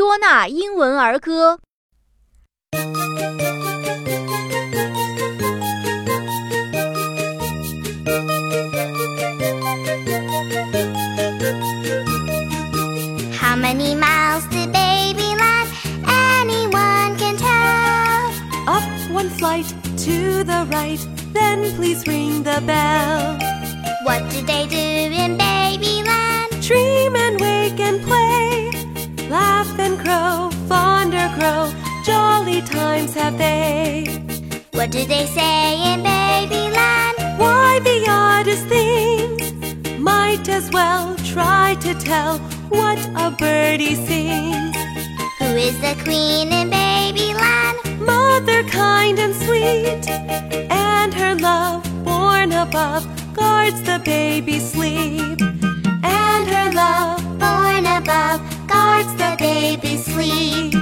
多纳英文儿歌》。How many miles did Babyland? Anyone can tell. Up one flight to the right, then please ring the bell. What did they do in times have they? What do they say in Babyland? Why the oddest things? Might as well try to tell what a birdie sings. Who is the queen in Babyland? Mother kind and sweet, and her love born above guards the baby's sleep. And her love born above guards the baby's sleep.